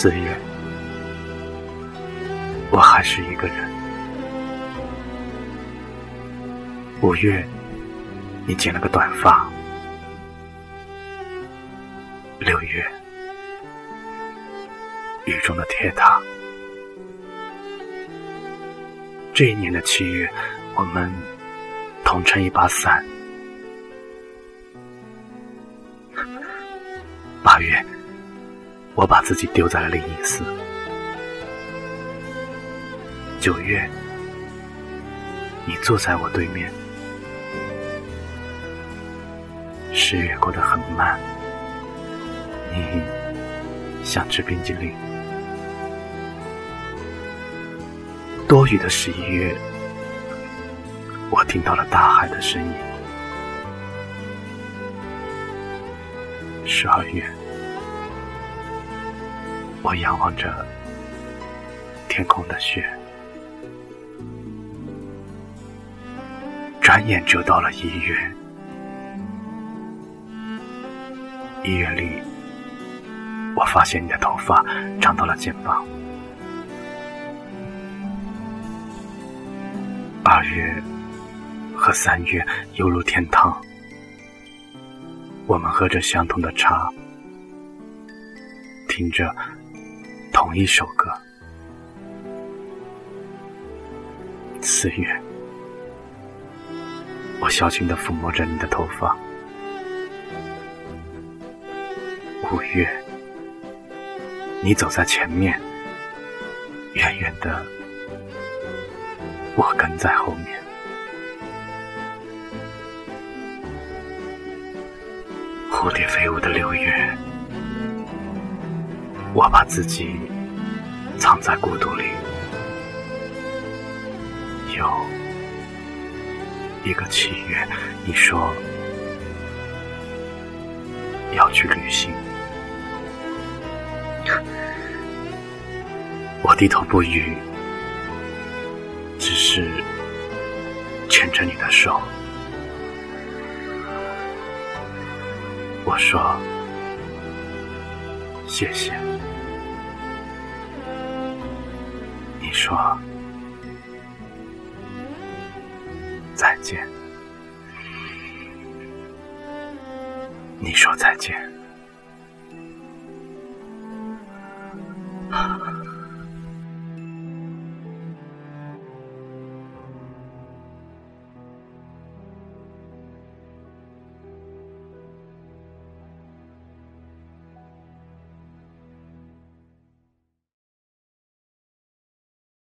四月，我还是一个人。五月，你剪了个短发。六月，雨中的铁塔。这一年的七月，我们同撑一把伞。八月，我把自己丢在了灵隐寺。九月，你坐在我对面。十月过得很慢，你想吃冰激凌。多雨的十一月，我听到了大海的声音。十二月，我仰望着天空的雪。转眼就到了一月，一月里，我发现你的头发长到了肩膀。二月和三月犹如天堂，我们喝着相同的茶，听着同一首歌。四月。我小心的抚摸着你的头发。五月，你走在前面，远远的，我跟在后面。蝴蝶飞舞的六月，我把自己藏在孤独里。有。一个七月，你说要去旅行，我低头不语，只是牵着你的手。我说谢谢，说。再见，你说再见。